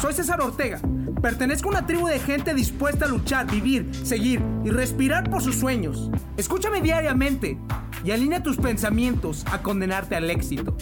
Soy César Ortega. Pertenezco a una tribu de gente dispuesta a luchar, vivir, seguir y respirar por sus sueños. Escúchame diariamente y alinea tus pensamientos a condenarte al éxito.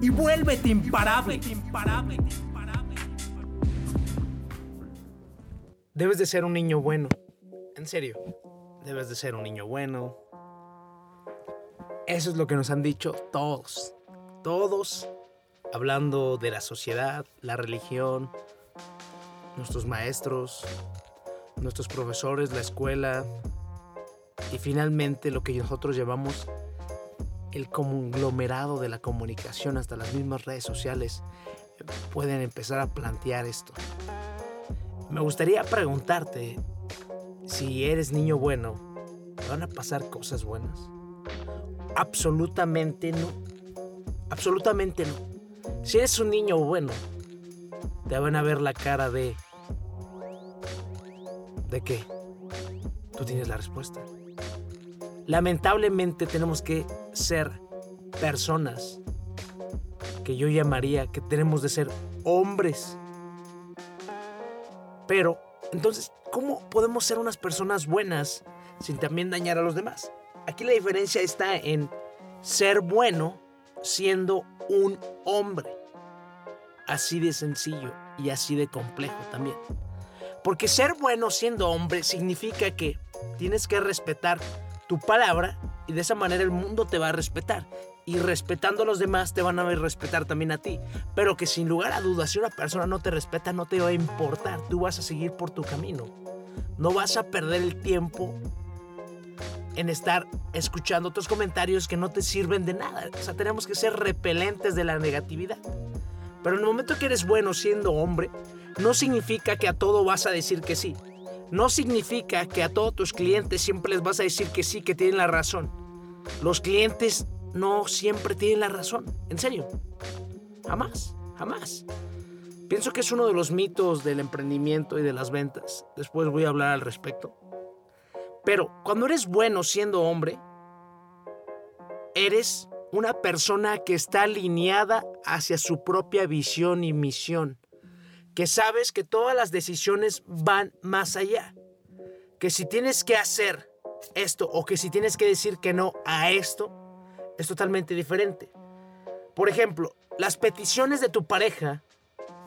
Y vuélvete imparable. Debes de ser un niño bueno. En serio, debes de ser un niño bueno. Eso es lo que nos han dicho todos. Todos hablando de la sociedad, la religión, nuestros maestros, nuestros profesores, la escuela y finalmente lo que nosotros llamamos el conglomerado de la comunicación, hasta las mismas redes sociales, pueden empezar a plantear esto. Me gustaría preguntarte si eres niño bueno, ¿van a pasar cosas buenas? Absolutamente no. Absolutamente no. Si eres un niño bueno, te van a ver la cara de... ¿De qué? Tú tienes la respuesta. Lamentablemente tenemos que ser personas que yo llamaría que tenemos de ser hombres. Pero, entonces, ¿cómo podemos ser unas personas buenas sin también dañar a los demás? Aquí la diferencia está en ser bueno siendo un hombre. Así de sencillo y así de complejo también. Porque ser bueno siendo hombre significa que tienes que respetar tu palabra y de esa manera el mundo te va a respetar. Y respetando a los demás te van a respetar también a ti. Pero que sin lugar a dudas, si una persona no te respeta, no te va a importar. Tú vas a seguir por tu camino. No vas a perder el tiempo en estar escuchando otros comentarios que no te sirven de nada. O sea, tenemos que ser repelentes de la negatividad. Pero en el momento que eres bueno siendo hombre, no significa que a todo vas a decir que sí. No significa que a todos tus clientes siempre les vas a decir que sí, que tienen la razón. Los clientes no siempre tienen la razón. En serio. Jamás, jamás. Pienso que es uno de los mitos del emprendimiento y de las ventas. Después voy a hablar al respecto. Pero cuando eres bueno siendo hombre, eres una persona que está alineada hacia su propia visión y misión, que sabes que todas las decisiones van más allá, que si tienes que hacer esto o que si tienes que decir que no a esto, es totalmente diferente. Por ejemplo, las peticiones de tu pareja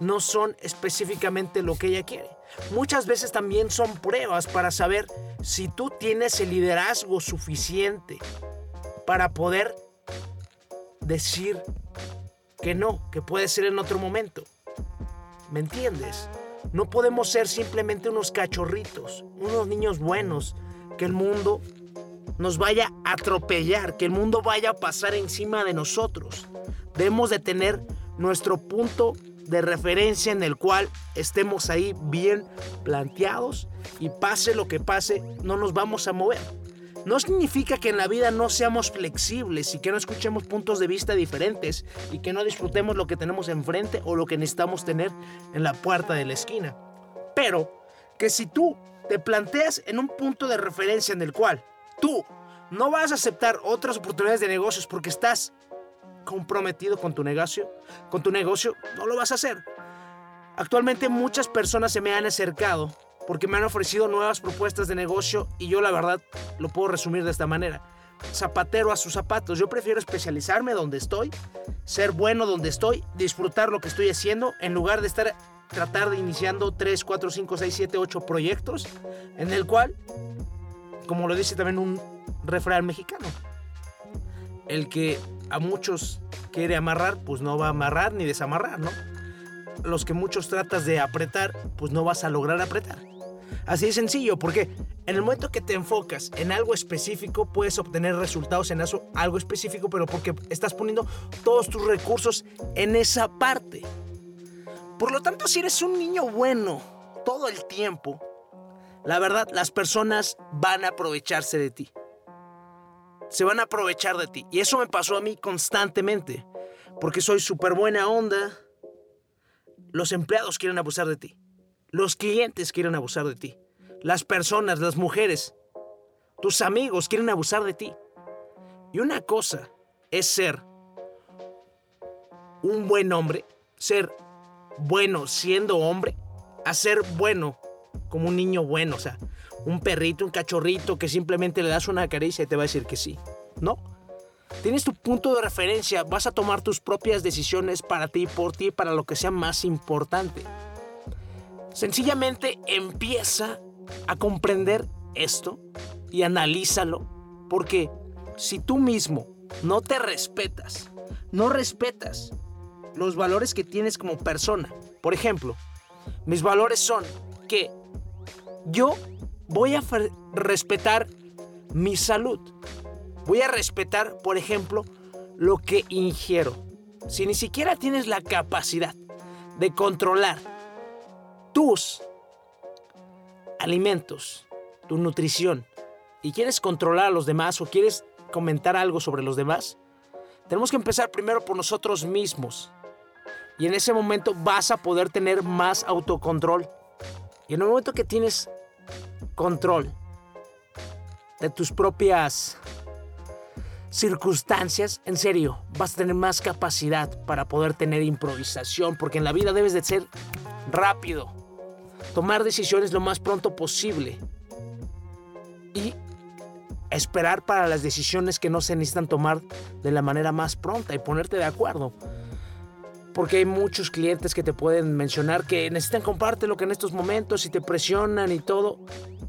no son específicamente lo que ella quiere. Muchas veces también son pruebas para saber si tú tienes el liderazgo suficiente para poder decir que no, que puede ser en otro momento. ¿Me entiendes? No podemos ser simplemente unos cachorritos, unos niños buenos, que el mundo nos vaya a atropellar, que el mundo vaya a pasar encima de nosotros. Debemos de tener nuestro punto de referencia en el cual estemos ahí bien planteados y pase lo que pase, no nos vamos a mover. No significa que en la vida no seamos flexibles y que no escuchemos puntos de vista diferentes y que no disfrutemos lo que tenemos enfrente o lo que necesitamos tener en la puerta de la esquina. Pero que si tú te planteas en un punto de referencia en el cual tú no vas a aceptar otras oportunidades de negocios porque estás comprometido con tu negocio, con tu negocio, no lo vas a hacer. Actualmente muchas personas se me han acercado porque me han ofrecido nuevas propuestas de negocio y yo la verdad lo puedo resumir de esta manera. Zapatero a sus zapatos. Yo prefiero especializarme donde estoy, ser bueno donde estoy, disfrutar lo que estoy haciendo en lugar de estar tratar de iniciando 3, 4, 5, 6, 7, 8 proyectos en el cual, como lo dice también un refrán mexicano, el que a muchos quiere amarrar, pues no va a amarrar ni desamarrar, ¿no? Los que muchos tratas de apretar, pues no vas a lograr apretar. Así de sencillo, porque en el momento que te enfocas en algo específico, puedes obtener resultados en eso, algo específico, pero porque estás poniendo todos tus recursos en esa parte. Por lo tanto, si eres un niño bueno todo el tiempo, la verdad, las personas van a aprovecharse de ti se van a aprovechar de ti. Y eso me pasó a mí constantemente, porque soy súper buena onda. Los empleados quieren abusar de ti. Los clientes quieren abusar de ti. Las personas, las mujeres, tus amigos quieren abusar de ti. Y una cosa es ser un buen hombre, ser bueno siendo hombre a ser bueno como un niño bueno, o sea, un perrito, un cachorrito que simplemente le das una caricia y te va a decir que sí. No. Tienes tu punto de referencia, vas a tomar tus propias decisiones para ti, por ti, para lo que sea más importante. Sencillamente empieza a comprender esto y analízalo, porque si tú mismo no te respetas, no respetas los valores que tienes como persona. Por ejemplo, mis valores son que yo voy a respetar mi salud. Voy a respetar, por ejemplo, lo que ingiero. Si ni siquiera tienes la capacidad de controlar tus alimentos, tu nutrición, y quieres controlar a los demás o quieres comentar algo sobre los demás, tenemos que empezar primero por nosotros mismos. Y en ese momento vas a poder tener más autocontrol. Y en el momento que tienes control de tus propias circunstancias, en serio, vas a tener más capacidad para poder tener improvisación, porque en la vida debes de ser rápido, tomar decisiones lo más pronto posible y esperar para las decisiones que no se necesitan tomar de la manera más pronta y ponerte de acuerdo. Porque hay muchos clientes que te pueden mencionar que necesitan comprarte lo que en estos momentos y te presionan y todo.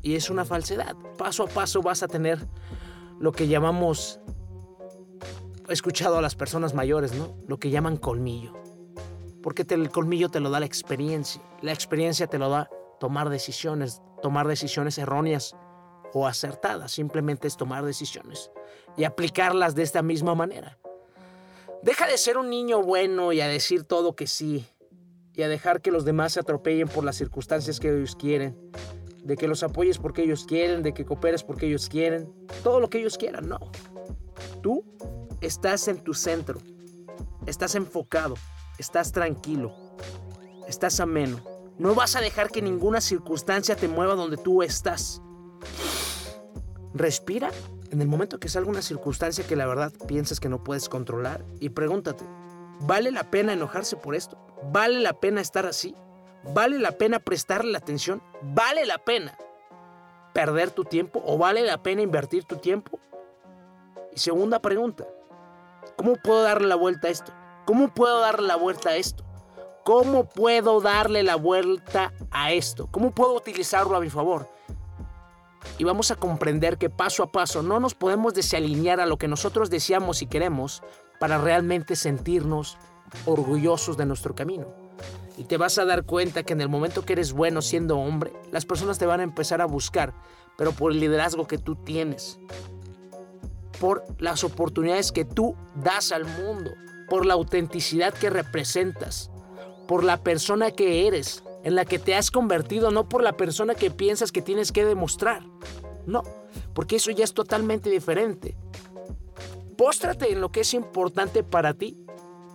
Y es una falsedad. Paso a paso vas a tener lo que llamamos, he escuchado a las personas mayores, ¿no? Lo que llaman colmillo. Porque el colmillo te lo da la experiencia. La experiencia te lo da tomar decisiones, tomar decisiones erróneas o acertadas. Simplemente es tomar decisiones y aplicarlas de esta misma manera. Deja de ser un niño bueno y a decir todo que sí. Y a dejar que los demás se atropellen por las circunstancias que ellos quieren. De que los apoyes porque ellos quieren, de que cooperes porque ellos quieren. Todo lo que ellos quieran, no. Tú estás en tu centro. Estás enfocado. Estás tranquilo. Estás ameno. No vas a dejar que ninguna circunstancia te mueva donde tú estás. Respira en el momento que salga una circunstancia que la verdad piensas que no puedes controlar y pregúntate, ¿vale la pena enojarse por esto? ¿Vale la pena estar así? ¿Vale la pena prestarle la atención? ¿Vale la pena perder tu tiempo o vale la pena invertir tu tiempo? Y segunda pregunta, ¿cómo puedo darle la vuelta a esto? ¿Cómo puedo darle la vuelta a esto? ¿Cómo puedo darle la vuelta a esto? ¿Cómo puedo utilizarlo a mi favor? y vamos a comprender que paso a paso no nos podemos desalinear a lo que nosotros deseamos y queremos para realmente sentirnos orgullosos de nuestro camino. Y te vas a dar cuenta que en el momento que eres bueno siendo hombre, las personas te van a empezar a buscar, pero por el liderazgo que tú tienes, por las oportunidades que tú das al mundo, por la autenticidad que representas, por la persona que eres, en la que te has convertido, no por la persona que piensas que tienes que demostrar. No, porque eso ya es totalmente diferente. Póstrate en lo que es importante para ti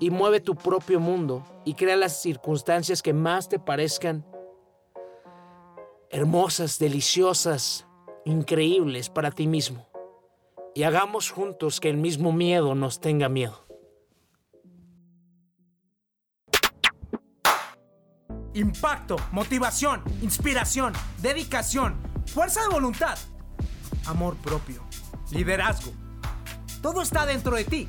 y mueve tu propio mundo y crea las circunstancias que más te parezcan hermosas, deliciosas, increíbles para ti mismo. Y hagamos juntos que el mismo miedo nos tenga miedo. impacto, motivación, inspiración, dedicación, fuerza de voluntad, amor propio, liderazgo. Todo está dentro de ti.